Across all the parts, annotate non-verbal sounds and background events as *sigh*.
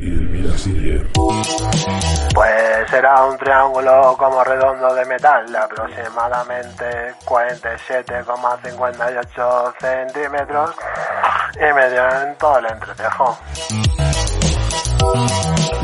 y Elvira Siller. Pues será un triángulo como redondo de metal de aproximadamente 47,58 centímetros y medio en todo el entretejo.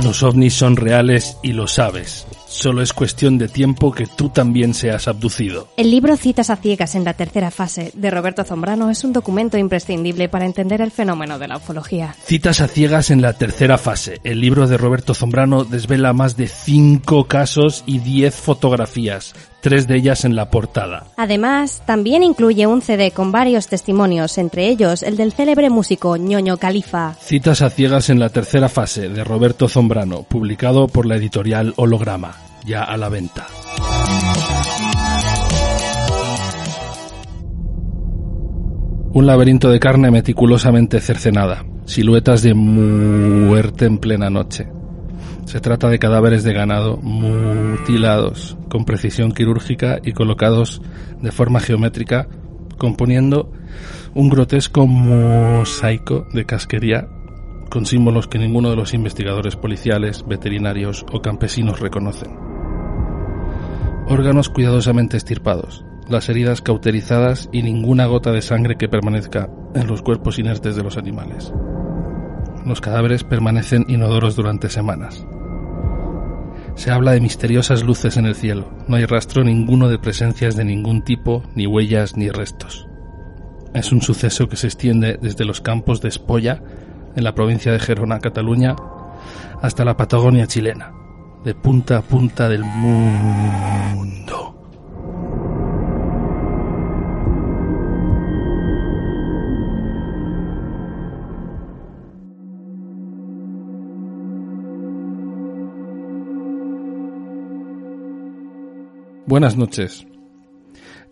Los ovnis son reales y lo sabes. Solo es cuestión de tiempo que tú también seas abducido. El libro Citas a ciegas en la tercera fase de Roberto Zombrano es un documento imprescindible para entender el fenómeno de la ufología. Citas a ciegas en la tercera fase. El libro de Roberto Zombrano desvela más de 5 casos y 10 fotografías, tres de ellas en la portada. Además, también incluye un CD con varios testimonios, entre ellos el del célebre músico ñoño Califa. Citas a ciegas en la tercera fase de Roberto Zombrano, publicado por la editorial Holograma, ya a la venta. Un laberinto de carne meticulosamente cercenada, siluetas de muerte en plena noche. Se trata de cadáveres de ganado mutilados con precisión quirúrgica y colocados de forma geométrica, componiendo un grotesco mosaico de casquería con símbolos que ninguno de los investigadores policiales, veterinarios o campesinos reconocen. Órganos cuidadosamente estirpados, las heridas cauterizadas y ninguna gota de sangre que permanezca en los cuerpos inertes de los animales. Los cadáveres permanecen inodoros durante semanas. Se habla de misteriosas luces en el cielo. No hay rastro ninguno de presencias de ningún tipo, ni huellas, ni restos. Es un suceso que se extiende desde los campos de Espolla, en la provincia de Gerona, Cataluña, hasta la Patagonia chilena, de punta a punta del mundo. Buenas noches.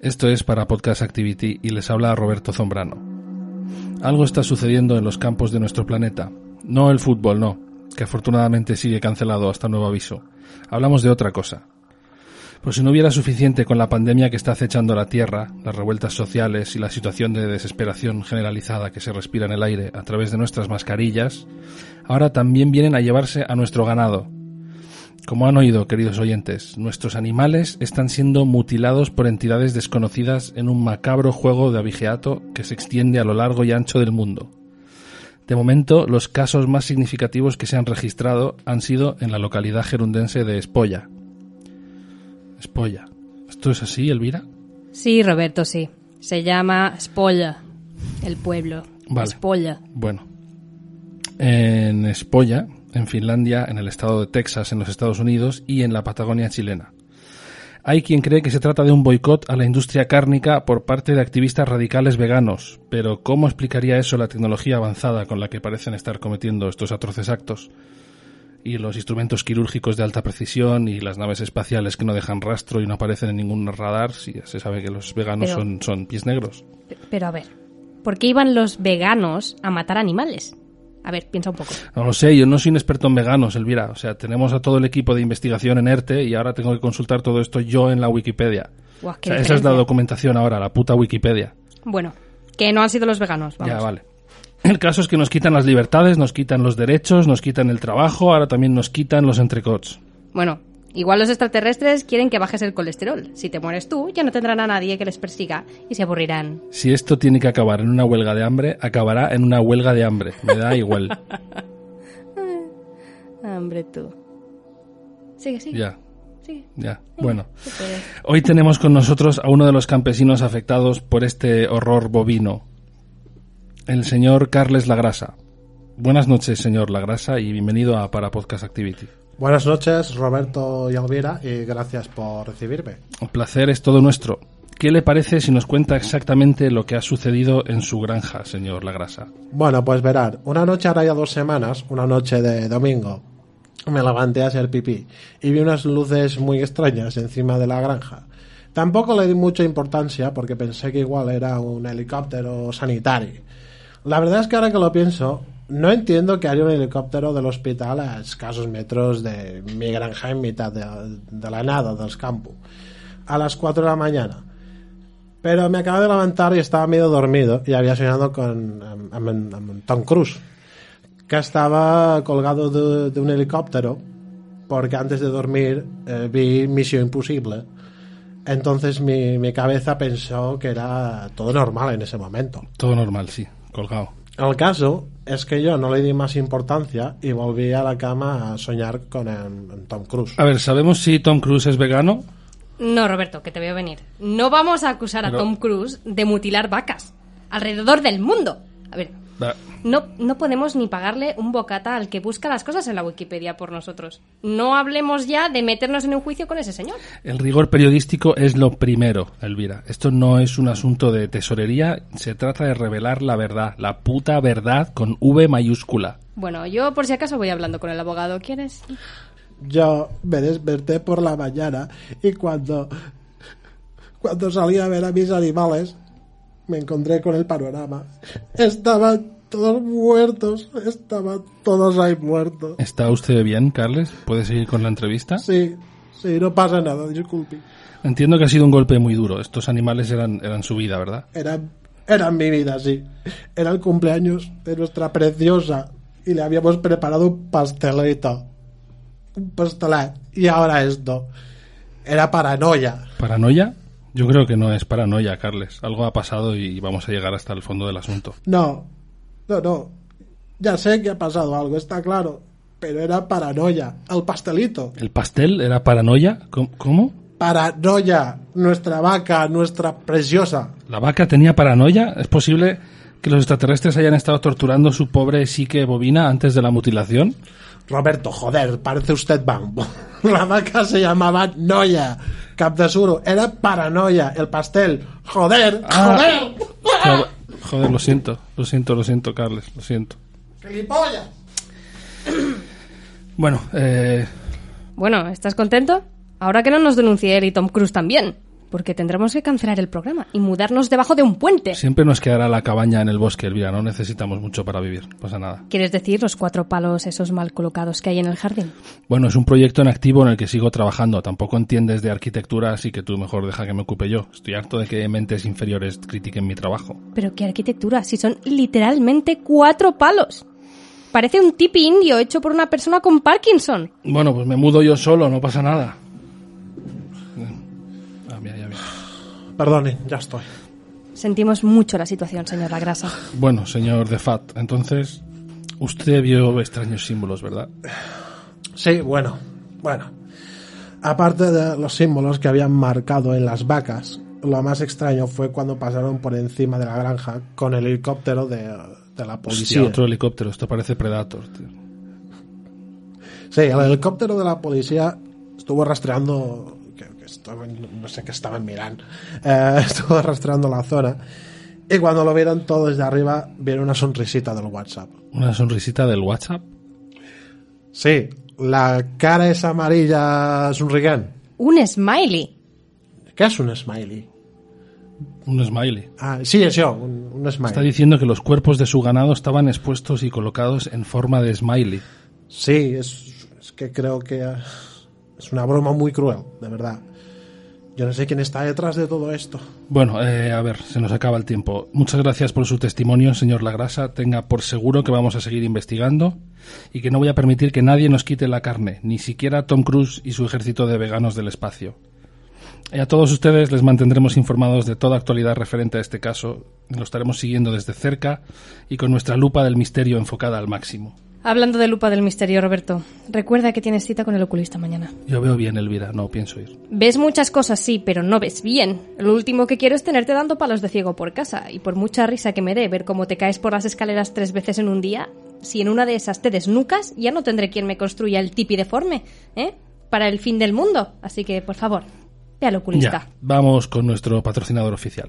Esto es para Podcast Activity y les habla Roberto Zombrano. Algo está sucediendo en los campos de nuestro planeta. No el fútbol, no, que afortunadamente sigue cancelado hasta nuevo aviso. Hablamos de otra cosa. Pues si no hubiera suficiente con la pandemia que está acechando la Tierra, las revueltas sociales y la situación de desesperación generalizada que se respira en el aire a través de nuestras mascarillas, ahora también vienen a llevarse a nuestro ganado, como han oído, queridos oyentes, nuestros animales están siendo mutilados por entidades desconocidas en un macabro juego de abigeato que se extiende a lo largo y ancho del mundo. De momento, los casos más significativos que se han registrado han sido en la localidad gerundense de Espolla. Espolla. ¿Esto es así, Elvira? Sí, Roberto, sí. Se llama Espolla, el pueblo. Vale. Espolla. Bueno. En Espolla, en Finlandia, en el estado de Texas, en los Estados Unidos y en la Patagonia chilena. Hay quien cree que se trata de un boicot a la industria cárnica por parte de activistas radicales veganos, pero ¿cómo explicaría eso la tecnología avanzada con la que parecen estar cometiendo estos atroces actos? Y los instrumentos quirúrgicos de alta precisión y las naves espaciales que no dejan rastro y no aparecen en ningún radar, si se sabe que los veganos Pero- son, son pies negros. Pero a ver, ¿por qué iban los veganos a matar animales? A ver, piensa un poco. No lo sé, yo no soy un experto en veganos, Elvira. O sea, tenemos a todo el equipo de investigación en ERTE y ahora tengo que consultar todo esto yo en la Wikipedia. Buah, O sea, esa es la documentación ahora, la puta Wikipedia. Bueno, que no han sido los veganos, vamos. Ya, vale. El caso es que nos quitan las libertades, nos quitan los derechos, nos quitan el trabajo, ahora también nos quitan los entrecots. Bueno, igual los extraterrestres quieren que bajes el colesterol. Si te mueres tú, ya no tendrán a nadie que les persiga y se aburrirán. Si esto tiene que acabar en una huelga de hambre, acabará en una huelga de hambre. Me da igual. *laughs* Hombre, tú. Sigue, sigue. ya, Sigue. ya. Bueno. Hoy tenemos con nosotros a uno de los campesinos afectados por este horror bovino, el señor Carles Lagrasa. Buenas noches, señor Lagrasa, y bienvenido a Para Podcast Activity. Buenas noches, Roberto y Elvira, y gracias por recibirme. El placer es todo nuestro. ¿Qué le parece si nos cuenta exactamente lo que ha sucedido en su granja, señor Lagrasa? Bueno, pues verán, una noche hará ya dos semanas, una noche de domingo, me levanté a hacer pipí y vi unas luces muy extrañas encima de la granja. Tampoco le di mucha importancia porque pensé que igual era un helicóptero sanitario. La verdad es que ahora que lo pienso, no entiendo que haya un helicóptero del hospital a escasos metros de mi granja en mitad de, de la nada, del campo, a las 4 de la mañana. Pero me acabo de levantar y estaba medio dormido y había soñado con am- am- am- Tom Cruise. que estaba colgado de, de un helicóptero porque antes de dormir eh, vi Misión Imposible. Entonces mi, mi cabeza pensó que era todo normal en ese momento. Todo normal, sí, colgado. El caso es que yo no le di más importancia y volví a la cama a soñar con el- en Tom Cruise. A ver, ¿sabemos si Tom Cruise es vegano? No, Roberto, que te veo venir. No vamos a acusar a Tom Cruise de mutilar vacas alrededor del mundo. A ver, no, no podemos ni pagarle un bocata al que busca las cosas en la Wikipedia por nosotros. No hablemos ya de meternos en un juicio con ese señor. El rigor periodístico es lo primero, Elvira. Esto no es un asunto de tesorería, se trata de revelar la verdad, la puta verdad con V mayúscula. Bueno, yo por si acaso voy hablando con el abogado. ¿Quieres? Yo me desperté por la mañana y cuando, cuando salí a ver a mis animales, me encontré con el panorama. Estaban todos muertos, estaban todos ahí muertos. ¿Está usted bien, Carles? ¿Puede seguir con la entrevista? Sí, sí, no pasa nada, disculpe. Entiendo que ha sido un golpe muy duro. Estos animales eran, eran su vida, ¿verdad? Eran, eran mi vida, sí. Era el cumpleaños de nuestra preciosa y le habíamos preparado un pastelito. Un pastelet. Y ahora esto. Era paranoia. ¿Paranoia? Yo creo que no es paranoia, Carles. Algo ha pasado y vamos a llegar hasta el fondo del asunto. No, no, no. Ya sé que ha pasado algo, está claro. Pero era paranoia. El pastelito. ¿El pastel era paranoia? ¿Cómo? Paranoia. Nuestra vaca, nuestra preciosa. ¿La vaca tenía paranoia? ¿Es posible que los extraterrestres hayan estado torturando su pobre psique bovina antes de la mutilación? Roberto, joder, parece usted bambo. *laughs* La vaca se llamaba Noia. Cap de suro. Era paranoia. El pastel. Joder, Ah. joder. Joder, lo siento, lo siento, lo siento, Carles, lo siento. ¡Gilipollas! Bueno, eh, Bueno, ¿estás contento? Ahora que no nos denuncie él y Tom Cruise también. Porque tendremos que cancelar el programa y mudarnos debajo de un puente. siempre nos quedará la cabaña en el bosque, Elvira. No necesitamos mucho para vivir, pasa nada. ¿Quieres decir los cuatro palos esos mal colocados que hay en el jardín? Bueno, es un proyecto en activo en el que sigo trabajando. Tampoco entiendes de arquitectura, así que tú mejor deja que me ocupe yo. Estoy harto de que mentes inferiores critiquen mi trabajo. Pero qué arquitectura, si son literalmente cuatro palos. Parece un tipi indio hecho por una persona con Parkinson. Bueno, pues me mudo yo solo, no pasa nada. Perdone, ya estoy. Sentimos mucho la situación, señor La Grasa. Bueno, señor De Fat, entonces usted vio extraños símbolos, ¿verdad? Sí, bueno, bueno. Aparte de los símbolos que habían marcado en las vacas, lo más extraño fue cuando pasaron por encima de la granja con el helicóptero de, de la Hostia, policía. otro helicóptero, esto parece Predator. tío. Sí, el helicóptero de la policía estuvo rastreando. Estaban- no sé qué estaban mirando. Eh, *laughs* estuvo rastreando la zona. Y cuando lo vieron todo desde arriba, vieron una sonrisita del WhatsApp. Una sonrisita del WhatsApp. Sí, la cara es amarilla sonrigant. Un smiley. ¿Qué es un smiley? Un smiley. Ah, sí, això, un, un Está smiley. diciendo que los cuerpos de su ganado estaban expuestos y colocados en forma de smiley. Sí, es, es que creo que es una broma muy cruel, de verdad. Yo no sé quién está detrás de todo esto. Bueno, eh, a ver, se nos acaba el tiempo. Muchas gracias por su testimonio, señor Lagrasa. Tenga por seguro que vamos a seguir investigando y que no voy a permitir que nadie nos quite la carne, ni siquiera Tom Cruise y su ejército de veganos del espacio. Y a todos ustedes les mantendremos informados de toda actualidad referente a este caso. Lo estaremos siguiendo desde cerca y con nuestra lupa del misterio enfocada al máximo. Hablando de lupa del misterio, Roberto, recuerda que tienes cita con el oculista mañana. Yo veo bien, Elvira, no pienso ir. Ves muchas cosas, sí, pero no ves bien. Lo último que quiero es tenerte dando palos de ciego por casa. Y por mucha risa que me dé ver cómo te caes por las escaleras tres veces en un día, si en una de esas te desnucas, ya no tendré quien me construya el tipi deforme, ¿eh? Para el fin del mundo. Así que, por favor, ve al oculista. Ya, vamos con nuestro patrocinador oficial.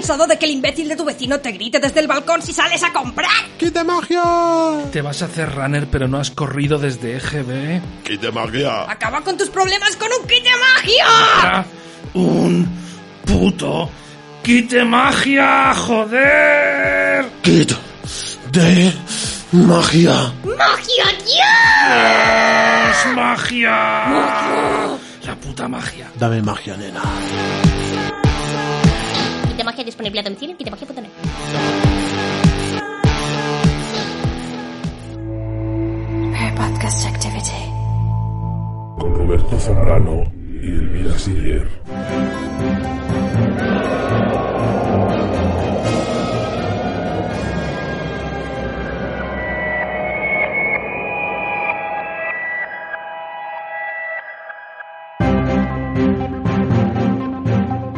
Cansado de que el imbécil de tu vecino te grite desde el balcón si sales a comprar? ¡Quite magia! Te vas a hacer runner, pero no has corrido desde EGB. ¡Quite magia! Acaba con tus problemas con un kit de magia. ¡Un puto quite magia! ¡Joder! ¡Quite de magia! ¡Magia, ya! ¡Es magia! ¡La puta magia! Dame magia, nena. Magia disponible a domicilio en kitemagia.net. Podcast Activity. Con Roberto Zambrano y Elvira Siller.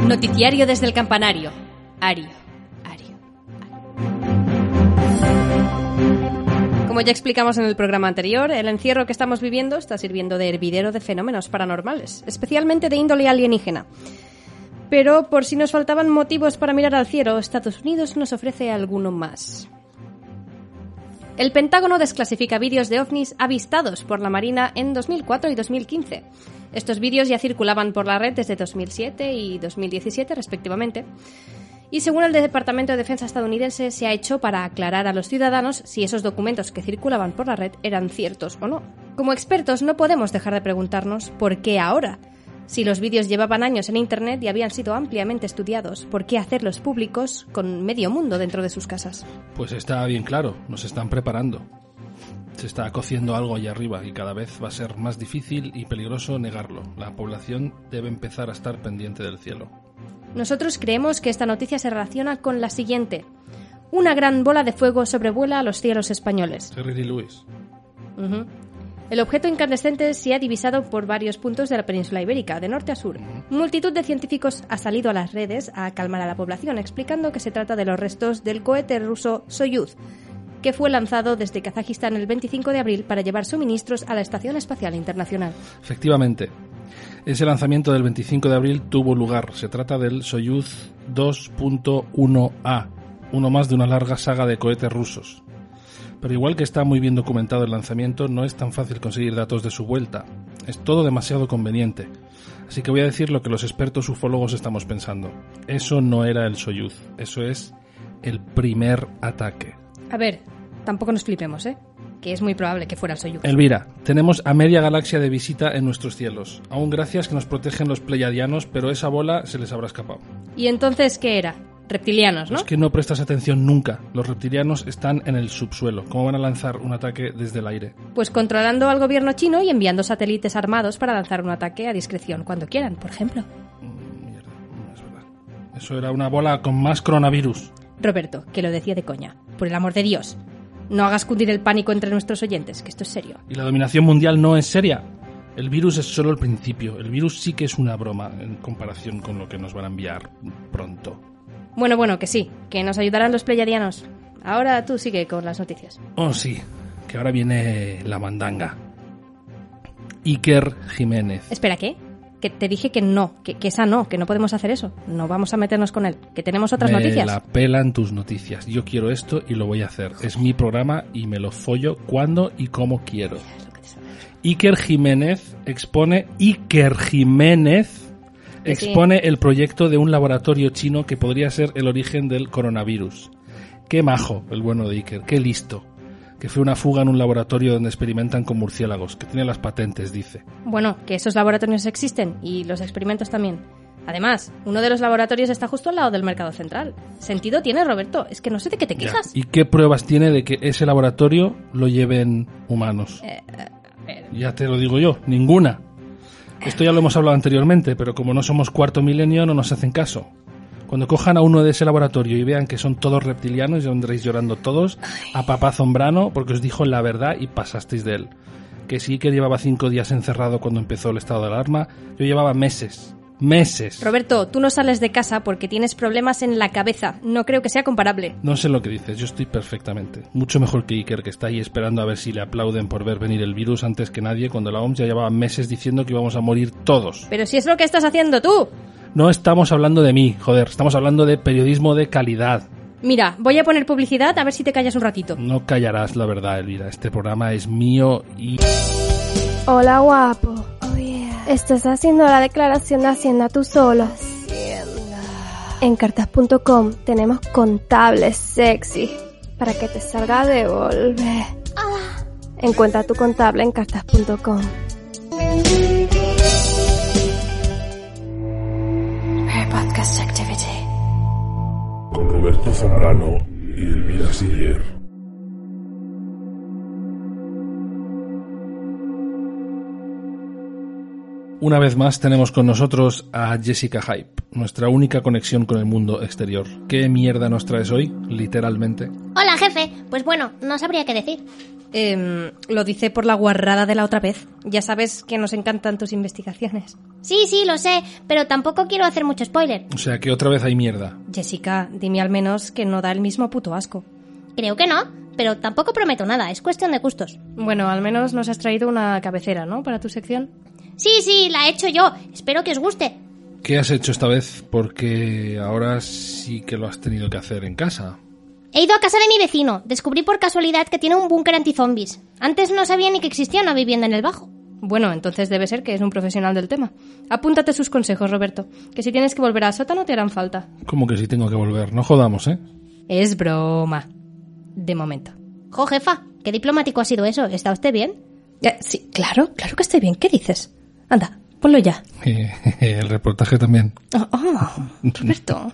Noticiario desde el campanario. Ario. Como ya explicamos en el programa anterior, el encierro que estamos viviendo está sirviendo de hervidero de fenómenos paranormales, especialmente de índole alienígena. Pero por si nos faltaban motivos para mirar al cielo, Estados Unidos nos ofrece alguno más. El Pentágono desclasifica vídeos de ovnis avistados por la Marina en 2004 y 2015. Estos vídeos ya circulaban por la red desde 2007 y 2017 respectivamente. Y según el Departamento de Defensa estadounidense, se ha hecho para aclarar a los ciudadanos si esos documentos que circulaban por la red eran ciertos o no. Como expertos no podemos dejar de preguntarnos por qué ahora. Si los vídeos llevaban años en Internet y habían sido ampliamente estudiados, ¿por qué hacerlos públicos con medio mundo dentro de sus casas? Pues está bien claro, nos están preparando. Se está cociendo algo allá arriba y cada vez va a ser más difícil y peligroso negarlo. La población debe empezar a estar pendiente del cielo. Nosotros creemos que esta noticia se relaciona con la siguiente. Una gran bola de fuego sobrevuela a los cielos españoles. El objeto incandescente se ha divisado por varios puntos de la península ibérica, de norte a sur. Multitud de científicos ha salido a las redes a calmar a la población, explicando que se trata de los restos del cohete ruso Soyuz, que fue lanzado desde Kazajistán el 25 de abril para llevar suministros a la Estación Espacial Internacional. Efectivamente, ese lanzamiento del 25 de abril tuvo lugar. Se trata del Soyuz 2.1A, uno más de una larga saga de cohetes rusos. Pero igual que está muy bien documentado el lanzamiento, no es tan fácil conseguir datos de su vuelta. Es todo demasiado conveniente. Así que voy a decir lo que los expertos ufólogos estamos pensando. Eso no era el Soyuz, eso es el primer ataque. A ver, tampoco nos flipemos, ¿eh? Que es muy probable que fuera el Soyuz. Elvira, tenemos a media galaxia de visita en nuestros cielos. Aún gracias que nos protegen los pleiadianos, pero esa bola se les habrá escapado. ¿Y entonces qué era? Reptilianos, ¿no? Es que no prestas atención nunca. Los reptilianos están en el subsuelo. ¿Cómo van a lanzar un ataque desde el aire? Pues controlando al gobierno chino y enviando satélites armados para lanzar un ataque a discreción cuando quieran, por ejemplo. Mierda, no es verdad. Eso era una bola con más coronavirus. Roberto, que lo decía de coña. Por el amor de Dios. No hagas cundir el pánico entre nuestros oyentes, que esto es serio. Y la dominación mundial no es seria. El virus es solo el principio. El virus sí que es una broma en comparación con lo que nos van a enviar pronto. Bueno, bueno, que sí, que nos ayudarán los pleyadianos. Ahora tú sigue con las noticias. Oh, sí, que ahora viene la mandanga. Iker Jiménez. Espera, ¿qué? Que te dije que no, que, que esa no, que no podemos hacer eso. No vamos a meternos con él, que tenemos otras me noticias. la pelan tus noticias. Yo quiero esto y lo voy a hacer. Es mi programa y me lo follo cuando y como quiero. Iker Jiménez expone Iker Jiménez sí. expone el proyecto de un laboratorio chino que podría ser el origen del coronavirus. Qué majo el bueno de Iker, qué listo. Que fue una fuga en un laboratorio donde experimentan con murciélagos, que tiene las patentes, dice. Bueno, que esos laboratorios existen y los experimentos también. Además, uno de los laboratorios está justo al lado del mercado central. Sentido tiene, Roberto. Es que no sé de qué te quejas. ¿Y qué pruebas tiene de que ese laboratorio lo lleven humanos? Eh, Ya te lo digo yo, ninguna. Esto ya lo hemos hablado anteriormente, pero como no somos cuarto milenio no nos hacen caso. Cuando cojan a uno de ese laboratorio y vean que son todos reptilianos, ya andréis llorando todos a papá Zombrano porque os dijo la verdad y pasasteis de él. Que sí que llevaba cinco días encerrado cuando empezó el estado de alarma, yo llevaba meses. Meses. Roberto, tú no sales de casa porque tienes problemas en la cabeza. No creo que sea comparable. No sé lo que dices, yo estoy perfectamente. Mucho mejor que Iker, que está ahí esperando a ver si le aplauden por ver venir el virus antes que nadie, cuando la OMS ya llevaba meses diciendo que íbamos a morir todos. Pero si es lo que estás haciendo tú. No estamos hablando de mí, joder, estamos hablando de periodismo de calidad. Mira, voy a poner publicidad a ver si te callas un ratito. No callarás la verdad, Elvira. Este programa es mío y... Hola guapo. Estás haciendo la declaración de Hacienda tú solo. En cartas.com tenemos contables sexy para que te salga de volver. Encuentra tu contable en cartas.com. Podcast Activity. Con Roberto Zambrano y Elvira Siller. Una vez más tenemos con nosotros a Jessica Hype, nuestra única conexión con el mundo exterior. ¿Qué mierda nos traes hoy, literalmente? Hola, jefe. Pues bueno, no sabría qué decir. Em, lo dice por la guarrada de la otra vez. Ya sabes que nos encantan tus investigaciones. Sí, sí, lo sé, pero tampoco quiero hacer mucho spoiler. O sea que otra vez hay mierda. Jessica, dime al menos que no da el mismo puto asco. Creo que no, pero tampoco prometo nada, es cuestión de gustos. Bueno, al menos nos has traído una cabecera, ¿no? Para tu sección. Sí, sí, la he hecho yo. Espero que os guste. ¿Qué has hecho esta vez? Porque ahora sí que lo has tenido que hacer en casa. He ido a casa de mi vecino. Descubrí por casualidad que tiene un búnker antizombies. Antes no sabía ni que existía una vivienda en el bajo. Bueno, entonces debe ser que es un profesional del tema. Apúntate sus consejos, Roberto, que si tienes que volver al sótano te harán falta. ¿Cómo que si tengo que volver? No jodamos, ¿eh? Es broma. De momento. Jo, jefa, qué diplomático ha sido eso. ¿Está usted bien? Sí, claro, claro que estoy bien. ¿Qué dices? Anda, ponlo ya. *laughs* El reportaje también. Oh, oh, *laughs* Roberto.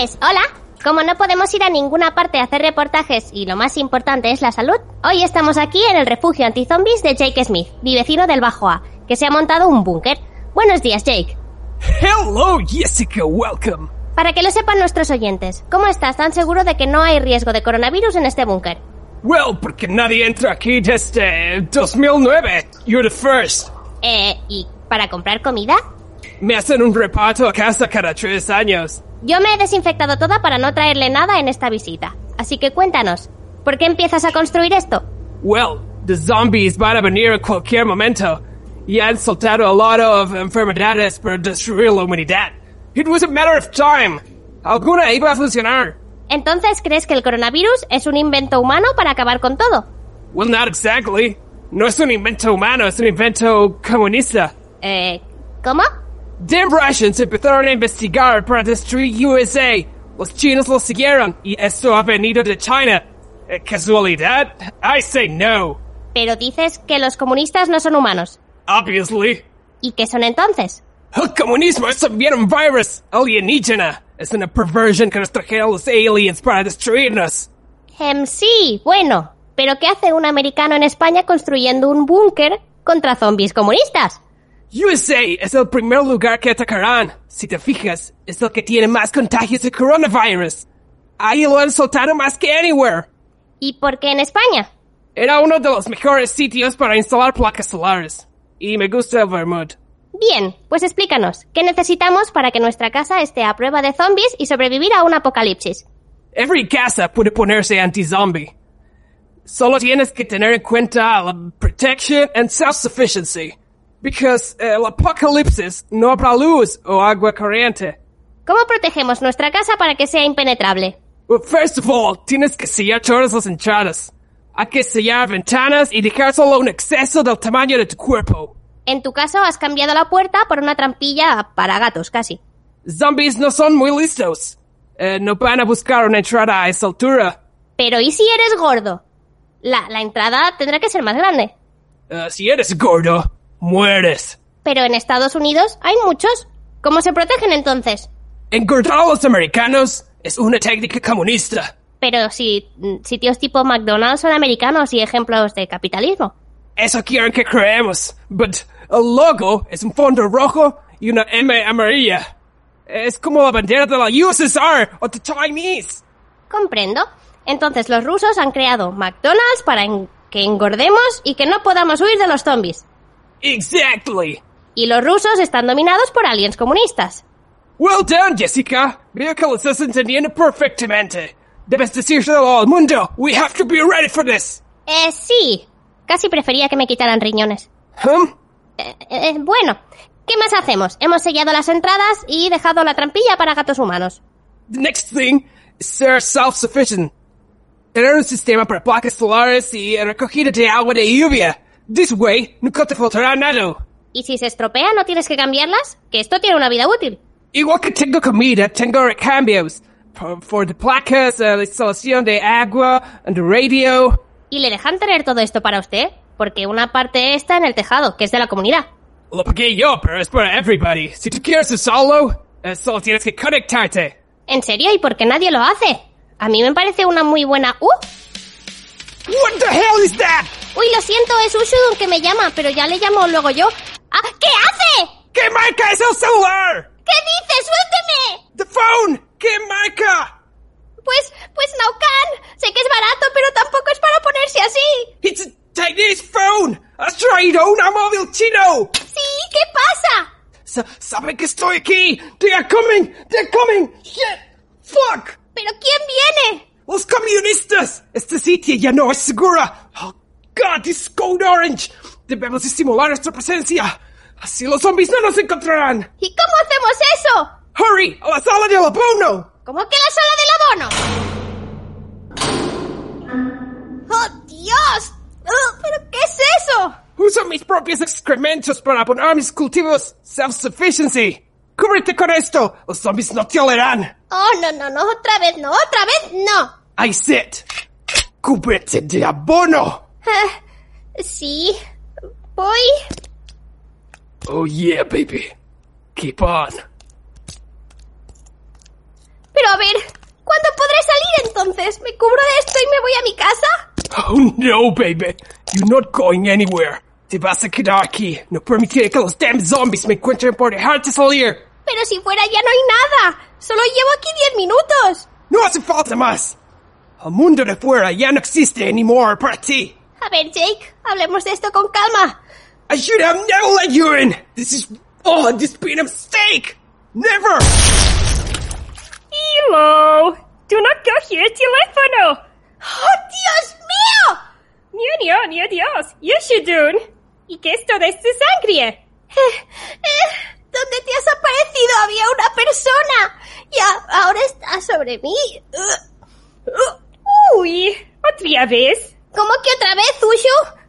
Pues hola. Como no podemos ir a ninguna parte a hacer reportajes y lo más importante es la salud, hoy estamos aquí en el refugio antizombies de Jake Smith, mi vecino del Bajo A, que se ha montado un búnker. Buenos días, Jake. Hello, Jessica, welcome. Para que lo sepan nuestros oyentes, ¿cómo estás tan seguro de que no hay riesgo de coronavirus en este búnker? Well, porque nadie entra aquí desde 2009. You're the first. Eh, ¿y para comprar comida? Me hacen un reparto a casa cada tres años. Yo me he desinfectado toda para no traerle nada en esta visita. Así que cuéntanos, ¿por qué empiezas a construir esto? Well, the zombies van a venir en cualquier momento. Y han soltado a lot of enfermedades para destruir la humanidad. It was a matter of time. Alguna iba a funcionar. Entonces, ¿crees que el coronavirus es un invento humano para acabar con todo? Well, not exactly. No es un invento humano, es un invento comunista. Eh, ¿cómo? Damn Russians empezaron a investigar para destruir USA. Los chinos lo siguieron y esto ha venido de China. Eh, ¿Casualidad? I say no. Pero dices que los comunistas no son humanos. Obviously. ¿Y qué son entonces? El comunismo es también un virus alienígena. Es una perversion que nos trajeron los aliens para destruirnos. Em, sí, bueno. Pero ¿qué hace un americano en España construyendo un búnker contra zombies comunistas? USA es el primer lugar que atacarán. Si te fijas, es el que tiene más contagios de coronavirus. Ahí lo han soltado más que anywhere. ¿Y por qué en España? Era uno de los mejores sitios para instalar placas solares. Y me gusta el vermouth. Bien, pues explícanos, ¿qué necesitamos para que nuestra casa esté a prueba de zombies y sobrevivir a un apocalipsis? Every casa puede ponerse anti-zombie. Solo tienes que tener en cuenta la protection and self-sufficiency. Because eh, el apocalipsis no habrá luz o agua corriente. ¿Cómo protegemos nuestra casa para que sea impenetrable? Well, first of all, tienes que sellar todas las entradas. Hay que sellar ventanas y dejar solo un exceso del tamaño de tu cuerpo. En tu caso, has cambiado la puerta por una trampilla para gatos, casi. Zombies no son muy listos. Eh, no van a buscar una entrada a esa altura. Pero ¿y si eres gordo? La, la entrada tendrá que ser más grande. Eh, si eres gordo, mueres. Pero en Estados Unidos hay muchos. ¿Cómo se protegen entonces? Engordar a los americanos es una técnica comunista. Pero si mm, sitios tipo McDonald's son americanos y ejemplos de capitalismo. Eso quieren que creemos. But el logo es un fondo rojo y una M amarilla. Es como la bandera de la USSR o the Chinese. Comprendo. Entonces los rusos han creado McDonald's para en- que engordemos y que no podamos huir de los zombies. Exactly. Y los rusos están dominados por aliens comunistas. Well done, Jessica. Veo que lo estás entendiendo perfectamente. Debes decírselo al mundo. We have to be ready for this. Eh, sí. Casi prefería que me quitaran riñones. Hum? Eh, eh, bueno, ¿qué más hacemos? Hemos sellado las entradas y dejado la trampilla para gatos humanos. The next thing is ser self-sufficient. Tener un sistema para placas solares y recogida de agua de lluvia. This way, nunca te faltará nada. Y si se estropea, ¿no tienes que cambiarlas? Que esto tiene una vida útil. Igual que tengo comida, tengo recambios. For, for the placas, uh, la instalación de agua, and the radio. ¿Y le dejan tener todo esto para usted? Porque una parte está en el tejado, que es de la comunidad. Lo pagué yo, pero es para everybody. Si tú quieres usarlo, eh, solo tienes que conectarte. ¿En serio? ¿Y por qué nadie lo hace? A mí me parece una muy buena... ¡Uh! What the hell is that? Uy, lo siento, es Ushudun que me llama, pero ya le llamo luego yo. ¡Ah! ¿Qué hace? ¿Qué marca es el celular? ¿Qué dice? ¡Suélteme! The phone. ¿Qué marca? Pues, pues Naucan. Sé que es barato, pero tampoco es para ponerse así. It's a Chinese phone. ¿Has traído una móvil chino? Sí, ¿qué pasa? Sa- ¿Saben que estoy aquí? They are coming. They're coming. Shit. Fuck. ¿Pero quién viene? Los comunistas. Este sitio ya no es segura. Oh, God, this code orange. Debemos estimular nuestra presencia. Así los zombies no nos encontrarán. ¿Y cómo hacemos eso? Hurry, a la sala del abono. ¿Cómo que la sala del abono? ¡Oh, Dios! Ugh, ¿Pero qué es eso? Uso mis propios excrementos para abonar mis cultivos. Self-sufficiency. Cúbrete con esto. Los zombies no te olerán. Oh, no, no, no, otra vez no, otra vez no. I said. Cúbrete de abono. Ah, *laughs* sí, voy. Oh yeah, baby. Keep on. Pero a ver, ¿cuándo podré salir entonces? ¿Me cubro de esto y me voy a mi casa? Oh no, baby. You're not going anywhere. Te vas a quedar aquí. No permitiré que los damn zombies me encuentren por dejarte salir. Pero si fuera ya no hay nada. Solo llevo aquí diez minutos. No hace falta más. El mundo de fuera ya no existe anymore para ti. A ver, Jake, hablemos de esto con calma. I should have never let you in. This is oh, this been a mistake. Never. Hello. Do not coger el teléfono. ¡Oh, Dios mío! Niño, niño, Dios. Yoshidun. ¿Y qué es toda esta sangre? Eh, eh, ¿Dónde te has aparecido? Había una persona. Y ahora está sobre mí. Uh, uh. Uy, otra vez. ¿Cómo que otra vez, Ushu?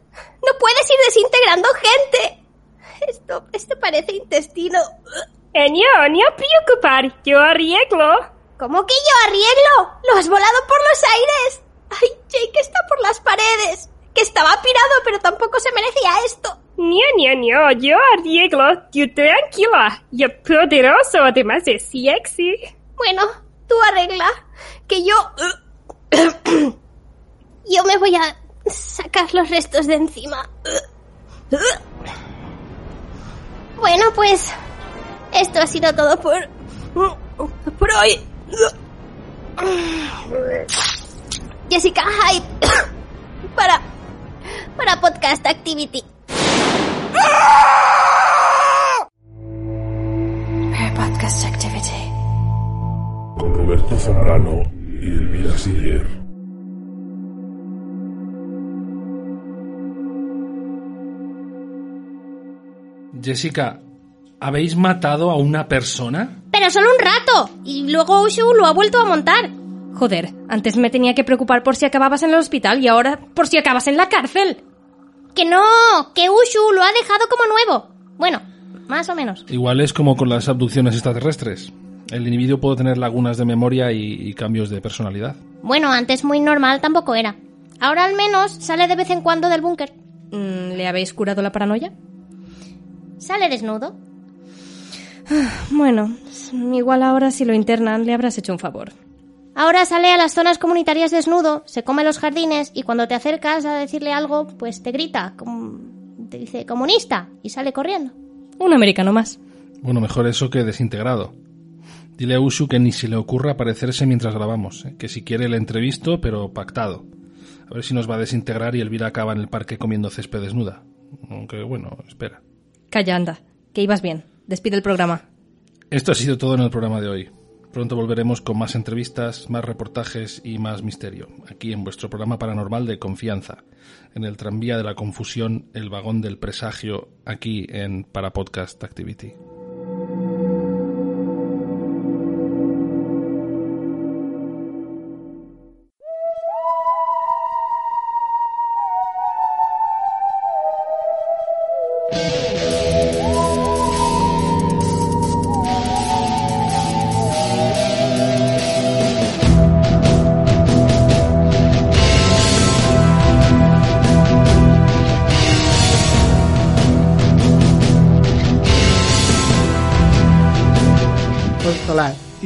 No puedes ir desintegrando gente. Esto, esto parece intestino. Eh, no, no preocupar. Yo arreglo. ¿Cómo que yo arreglo? ¿Lo has volado por los aires? Ay, Jake está por las paredes. Que estaba pirado, pero tampoco se merecía esto. No, no, no. Yo arreglo. Tú tranquila. Yo poderoso, además de sexy. Bueno, tú arregla. Que yo... Yo me voy a sacar los restos de encima. Bueno, pues... Esto ha sido todo por... Por hoy. Jessica Hyde. Para... Para Podcast Activity. Rare Podcast Activity. Con Roberto Zambrano y Elvira Siller. Jessica, ¿habéis matado a una persona? Pero solo un rato. Y luego Ushu lo ha vuelto a montar. Joder, antes me tenía que preocupar por si acababas en el hospital y ahora por si acabas en la cárcel. Que no, que Ushu lo ha dejado como nuevo. Bueno, más o menos. Igual es como con las abducciones extraterrestres. El individuo puede tener lagunas de memoria y, y cambios de personalidad. Bueno, antes muy normal tampoco era. Ahora al menos sale de vez en cuando del búnker. Mm, ¿Le habéis curado la paranoia? Sale desnudo. *sighs* Bueno, igual ahora si lo internan le habrás hecho un favor. Ahora sale a las zonas comunitarias desnudo, se come los jardines y cuando te acercas a decirle algo, pues te grita, como- te dice comunista y sale corriendo. Un americano más. Bueno, mejor eso que desintegrado. Dile a Ushu que ni se le ocurra aparecerse mientras grabamos, ¿eh? que si quiere le entrevisto, pero pactado. A ver si nos va a desintegrar y Elvira acaba en el parque comiendo césped desnuda. Aunque bueno, espera. Calla, anda, que ibas bien. Despide el programa. Esto ha sido todo en el programa de hoy. Pronto volveremos con más entrevistas, más reportajes y más misterio, aquí en vuestro programa paranormal de confianza, en el tranvía de la confusión, el vagón del presagio, aquí en Para Podcast Activity.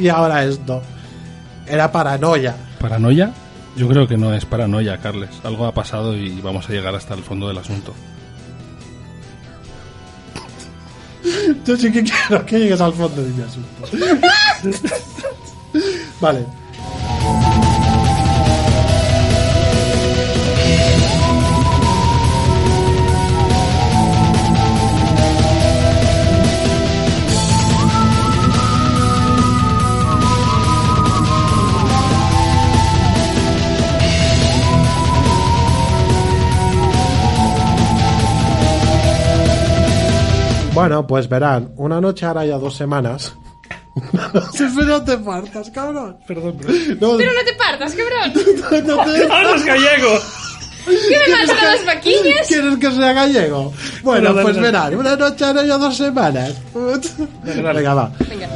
Y ahora esto. Era paranoia. ¿Paranoia? Yo creo que no es paranoia, Carles. Algo ha pasado y vamos a llegar hasta el fondo del asunto. *laughs* Yo sí que quiero que llegues al fondo de mi asunto. *laughs* vale. Bueno, pues verán, una noche ahora ya dos semanas. *laughs* Siempre no te partas, cabrón. Perdón. No, Pero no te partas, cabrón. *laughs* no te- *laughs* ¡Ah, los gallegos! ¿Qué me pasa con las vaquillas? ¿Quieres que sea gallego? Bueno, pues verán, una noche ahora ya dos semanas. Venga, va. Venga.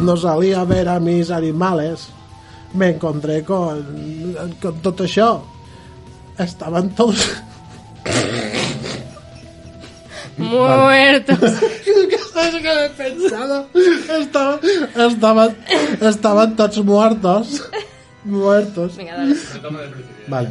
Cuando salí a ver a mis animales, me encontré con, con todo això. Estaban todos... Muertos. ¿Sabes qué he pensado? Estaban, estaban, estaban todos muertos. Muertos. Venga, dale. Vale.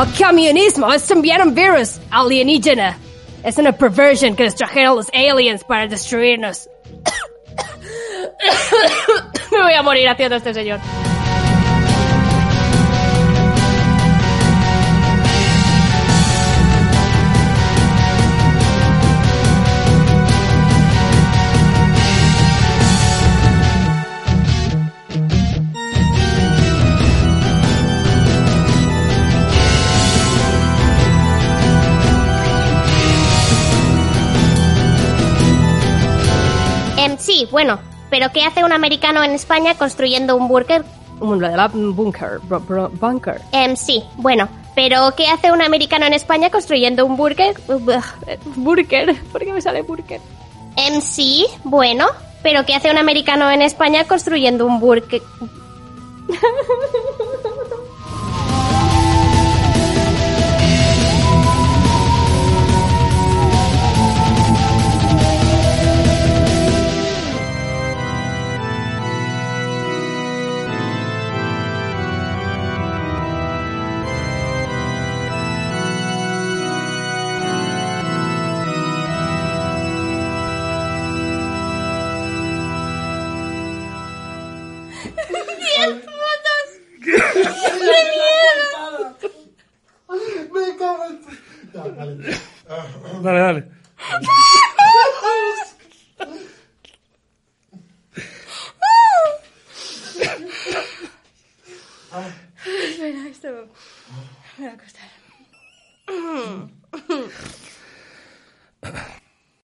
El comunismo es también un virus alienígena. Es una perversión que nos trajeron los aliens para destruirnos. *coughs* Me voy a morir haciendo este señor. Sí, bueno, pero ¿qué hace un americano en España construyendo un búnker? Un bunker. Em, sí, bueno, pero ¿qué hace un americano en España construyendo un búnker? Burger. ¿Por qué me sale burger? Em, sí, bueno, pero ¿qué hace un americano en España construyendo un búnker? *laughs*